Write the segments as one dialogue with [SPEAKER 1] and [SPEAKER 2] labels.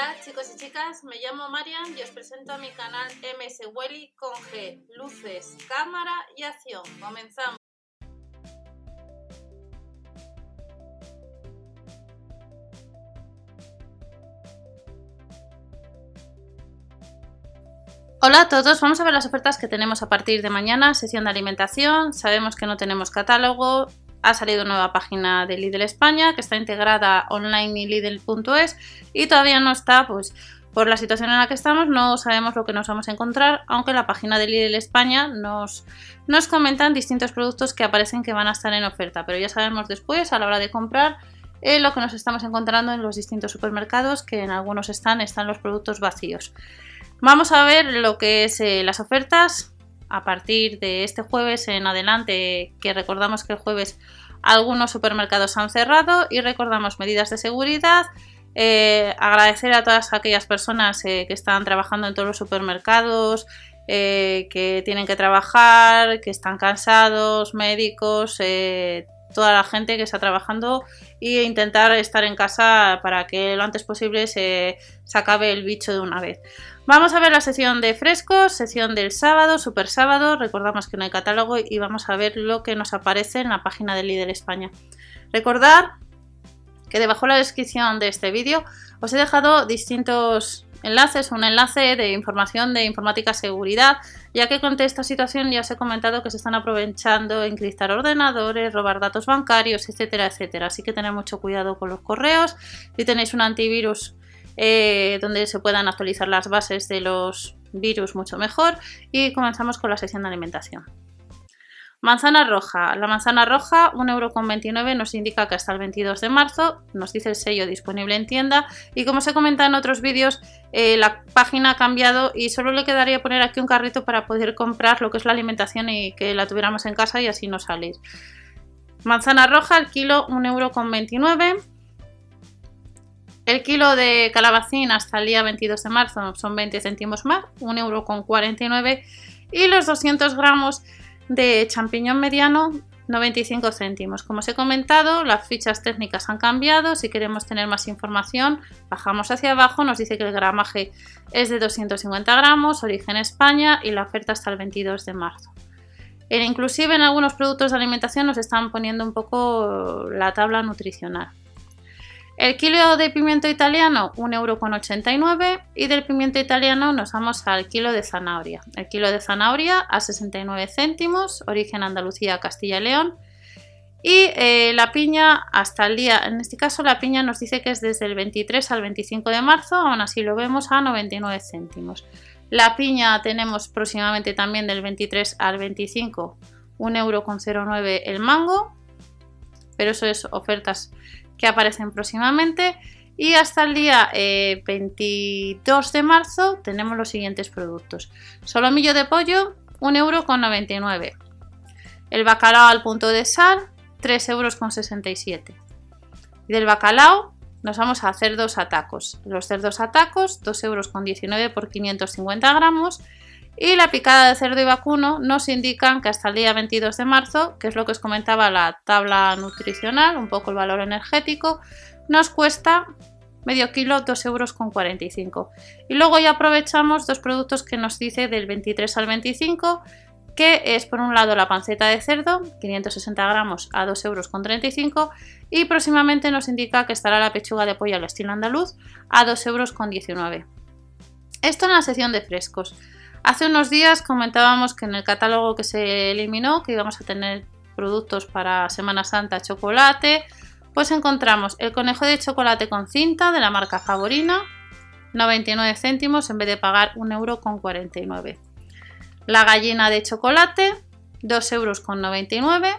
[SPEAKER 1] Hola chicos y chicas, me llamo Marian y os presento a mi canal MS Welly con G, luces, cámara y acción. Comenzamos. Hola a todos, vamos a ver las ofertas que tenemos a partir de mañana, sesión de alimentación, sabemos que no tenemos catálogo, ha salido nueva página de Lidl España que está integrada online y Lidl.es y todavía no está, pues por la situación en la que estamos no sabemos lo que nos vamos a encontrar, aunque la página de Lidl España nos, nos comentan distintos productos que aparecen que van a estar en oferta, pero ya sabemos después a la hora de comprar eh, lo que nos estamos encontrando en los distintos supermercados, que en algunos están, están los productos vacíos. Vamos a ver lo que es eh, las ofertas a partir de este jueves en adelante, que recordamos que el jueves algunos supermercados han cerrado y recordamos medidas de seguridad. Eh, agradecer a todas aquellas personas eh, que están trabajando en todos los supermercados, eh, que tienen que trabajar, que están cansados, médicos, toda la gente que está trabajando e intentar estar en casa para que lo antes posible se, se acabe el bicho de una vez. Vamos a ver la sesión de frescos, sesión del sábado, super sábado. Recordamos que no hay catálogo y vamos a ver lo que nos aparece en la página de Líder España. Recordar que debajo de la descripción de este vídeo os he dejado distintos enlaces, un enlace de información de informática seguridad, ya que con esta situación ya os he comentado que se están aprovechando encriptar ordenadores, robar datos bancarios, etcétera, etcétera. Así que tened mucho cuidado con los correos. Si tenéis un antivirus eh, donde se puedan actualizar las bases de los virus mucho mejor. Y comenzamos con la sección de alimentación. Manzana roja. La manzana roja, 1,29€ nos indica que hasta el 22 de marzo, nos dice el sello disponible en tienda y como se comenta en otros vídeos, eh, la página ha cambiado y solo le quedaría poner aquí un carrito para poder comprar lo que es la alimentación y que la tuviéramos en casa y así no salir. Manzana roja, el kilo 1,29€. El kilo de calabacín hasta el día 22 de marzo son 20 céntimos más, 1,49€ y los 200 gramos de champiñón mediano 95 céntimos. Como os he comentado, las fichas técnicas han cambiado. Si queremos tener más información, bajamos hacia abajo. Nos dice que el gramaje es de 250 gramos, origen España y la oferta hasta el 22 de marzo. E inclusive en algunos productos de alimentación nos están poniendo un poco la tabla nutricional. El kilo de pimiento italiano, 1,89€ y del pimiento italiano nos vamos al kilo de zanahoria. El kilo de zanahoria a 69 céntimos, origen Andalucía, Castilla y León. Y eh, la piña hasta el día, en este caso la piña nos dice que es desde el 23 al 25 de marzo, aún así lo vemos a 99 céntimos. La piña tenemos próximamente también del 23 al 25, 1,09€ el mango, pero eso es ofertas que aparecen próximamente. Y hasta el día 22 eh, de marzo tenemos los siguientes productos. Solomillo de pollo, 1,99€. El bacalao al punto de sal, 3,67€. Y del bacalao nos vamos a cerdos atacos. Los cerdos atacos, 2,19€ por 550 gramos. Y la picada de cerdo y vacuno nos indican que hasta el día 22 de marzo, que es lo que os comentaba la tabla nutricional, un poco el valor energético, nos cuesta medio kilo 2,45 euros. Y luego ya aprovechamos dos productos que nos dice del 23 al 25, que es por un lado la panceta de cerdo, 560 gramos a 2,35 euros, y próximamente nos indica que estará la pechuga de pollo al estilo andaluz a 2,19 euros. Esto en la sección de frescos. Hace unos días comentábamos que en el catálogo que se eliminó, que íbamos a tener productos para Semana Santa chocolate, pues encontramos el conejo de chocolate con cinta de la marca Favorina, 99 céntimos en vez de pagar 1,49 euro. La gallina de chocolate, 2,99 euros.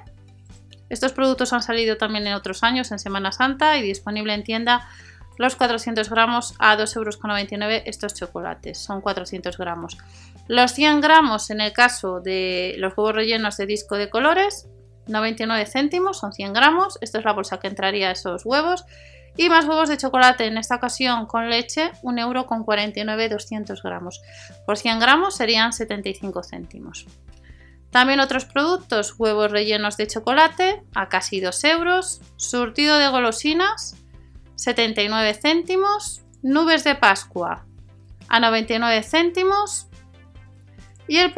[SPEAKER 1] Estos productos han salido también en otros años en Semana Santa y disponible en tienda los 400 gramos a 2,99 euros estos chocolates, son 400 gramos. Los 100 gramos en el caso de los huevos rellenos de disco de colores, 99 céntimos, son 100 gramos, esta es la bolsa que entraría a esos huevos. Y más huevos de chocolate, en esta ocasión con leche, 1,49 euro con 200 gramos. Por 100 gramos serían 75 céntimos. También otros productos, huevos rellenos de chocolate a casi 2 euros, surtido de golosinas 79 céntimos, nubes de Pascua a 99 céntimos y el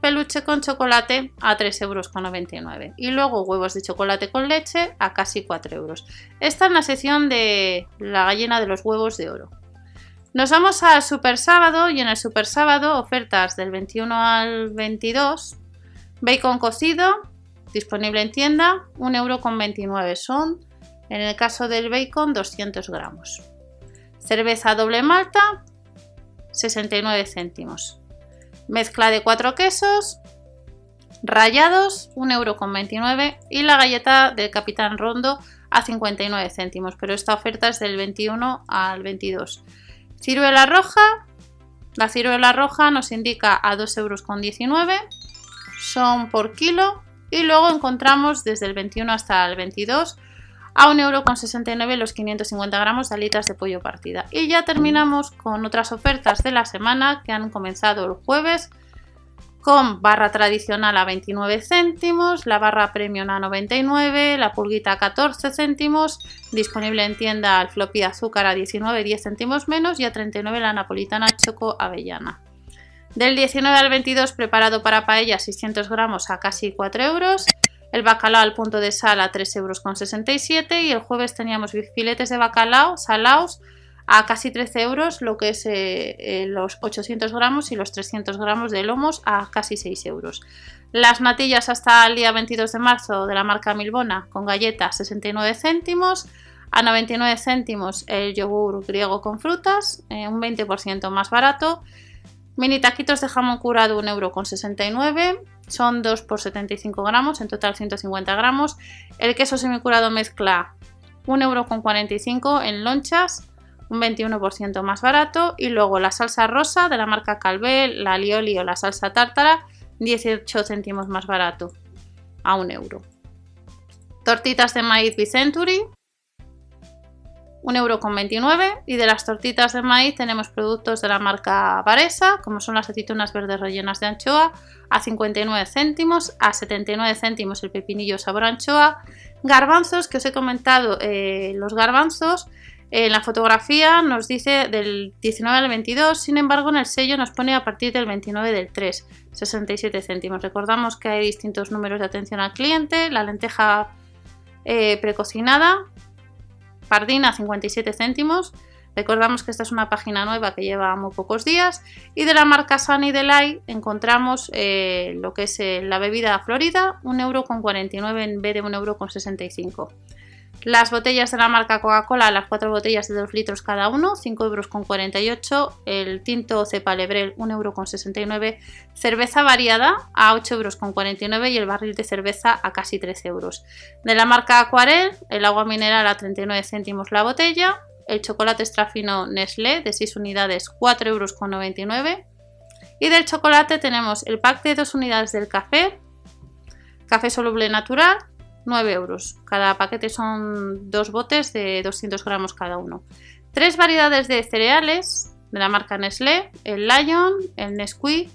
[SPEAKER 1] peluche con chocolate a 3,99 euros. Y luego huevos de chocolate con leche a casi 4 euros. Esta es la sección de la gallina de los huevos de oro. Nos vamos al super sábado y en el super sábado ofertas del 21 al 22. Bacon cocido, disponible en tienda, 1,29 euro son, en el caso del bacon, 200 gramos. Cerveza doble malta, 69 céntimos. Mezcla de cuatro quesos, rayados, 1,29€ y la galleta del Capitán Rondo a 59 céntimos, pero esta oferta es del 21 al 22. Ciruela roja, la ciruela roja nos indica a 2,19 euros, son por kilo y luego encontramos desde el 21 hasta el 22 a 1,69€ los 550 gramos de alitas de pollo partida. Y ya terminamos con otras ofertas de la semana que han comenzado el jueves con barra tradicional a 29 céntimos, la barra premium a 99, la pulguita a 14 céntimos, disponible en tienda el floppy azúcar a 19, 10 céntimos menos y a 39 la napolitana choco avellana. Del 19 al 22 preparado para paella 600 gramos a casi 4 euros el bacalao al punto de sal a 3,67 euros y el jueves teníamos filetes de bacalao salaos a casi 13 euros, lo que es eh, eh, los 800 gramos y los 300 gramos de lomos a casi 6 euros. Las natillas hasta el día 22 de marzo de la marca Milbona con galletas 69 céntimos, a 99 céntimos el yogur griego con frutas, eh, un 20% más barato. Mini taquitos de jamón curado 1,69€, son 2 por 75 gramos, en total 150 gramos. El queso semicurado mezcla 1,45€ en lonchas, un 21% más barato. Y luego la salsa rosa de la marca Calvé, la alioli o la salsa tártara, 18 céntimos más barato, a 1 euro. Tortitas de maíz Vicenturi, 1,29€ y de las tortitas de maíz tenemos productos de la marca Varesa, como son las aceitunas verdes rellenas de anchoa, a 59 céntimos, a 79 céntimos el pepinillo sabor anchoa, garbanzos que os he comentado, eh, los garbanzos en la fotografía nos dice del 19 al 22, sin embargo en el sello nos pone a partir del 29 del 3, 67 céntimos. Recordamos que hay distintos números de atención al cliente, la lenteja eh, precocinada Pardina 57 céntimos. Recordamos que esta es una página nueva que lleva muy pocos días. Y de la marca Sunny Delight encontramos eh, lo que es eh, la bebida Florida, 1,49€ en vez de 1,65€. Las botellas de la marca Coca-Cola, las cuatro botellas de 2 litros cada uno, 5,48 euros. El tinto Cepa Lebrel, 1,69 euros. Cerveza variada a 8,49 euros y el barril de cerveza a casi 13 euros. De la marca Aquarel, el agua mineral a 39 céntimos la botella. El chocolate extra fino Nestlé de 6 unidades, 4,99 euros. Y del chocolate tenemos el pack de 2 unidades del café, café soluble natural, 9 euros. Cada paquete son dos botes de 200 gramos cada uno. Tres variedades de cereales de la marca Nestlé, el Lion, el Nesquik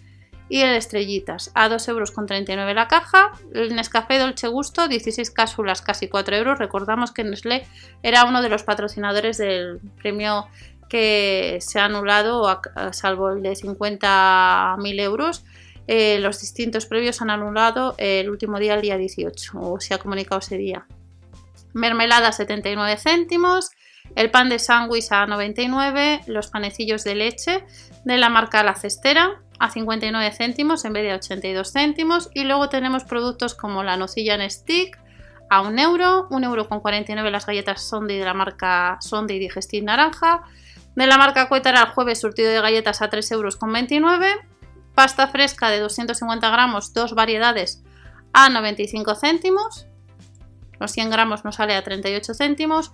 [SPEAKER 1] y el Estrellitas, a 2,39 euros la caja. El Nescafé Dolce Gusto, 16 cápsulas, casi 4 euros. Recordamos que Nestlé era uno de los patrocinadores del premio que se ha anulado, salvo el de 50.000 euros eh, los distintos previos han anulado el último día, el día 18, o se ha comunicado ese día. Mermelada 79 céntimos, el pan de sándwich a 99, los panecillos de leche de la marca La Cestera a 59 céntimos en vez de 82 céntimos y luego tenemos productos como la nocilla en stick a 1 euro, 1 euro con 49 las galletas Sunday de la marca Sunday Digestive Naranja, de la marca Cuétara el jueves surtido de galletas a 3 euros con 29 Pasta fresca de 250 gramos, dos variedades a 95 céntimos. Los 100 gramos nos sale a 38 céntimos.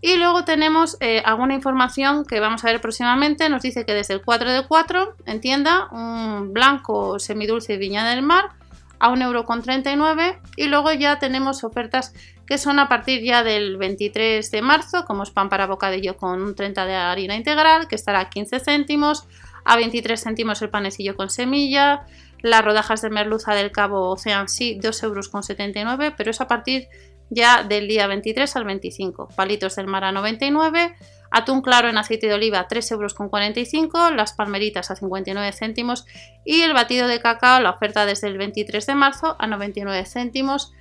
[SPEAKER 1] Y luego tenemos eh, alguna información que vamos a ver próximamente. Nos dice que desde el 4 de 4 en tienda, un blanco semidulce Viña del Mar a 1,39€ y luego ya tenemos ofertas que son a partir ya del 23 de marzo, como es pan para bocadillo con un 30 de harina integral, que estará a 15 céntimos, a 23 céntimos el panecillo con semilla, las rodajas de merluza del cabo Ocean Sea 2,79 euros, pero es a partir ya del día 23 al 25. Palitos del mar a 99, atún claro en aceite de oliva 3,45 euros, las palmeritas a 59 céntimos y el batido de cacao, la oferta desde el 23 de marzo a 99 céntimos.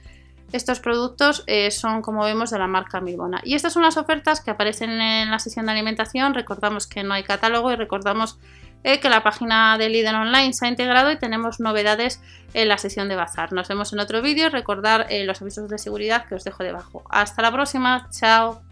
[SPEAKER 1] Estos productos eh, son, como vemos, de la marca Milbona. Y estas son las ofertas que aparecen en la sesión de alimentación. Recordamos que no hay catálogo y recordamos eh, que la página de Lidl Online se ha integrado y tenemos novedades en la sesión de bazar. Nos vemos en otro vídeo. Recordar eh, los avisos de seguridad que os dejo debajo. Hasta la próxima. Chao.